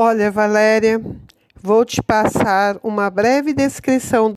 Olha, Valéria, vou te passar uma breve descrição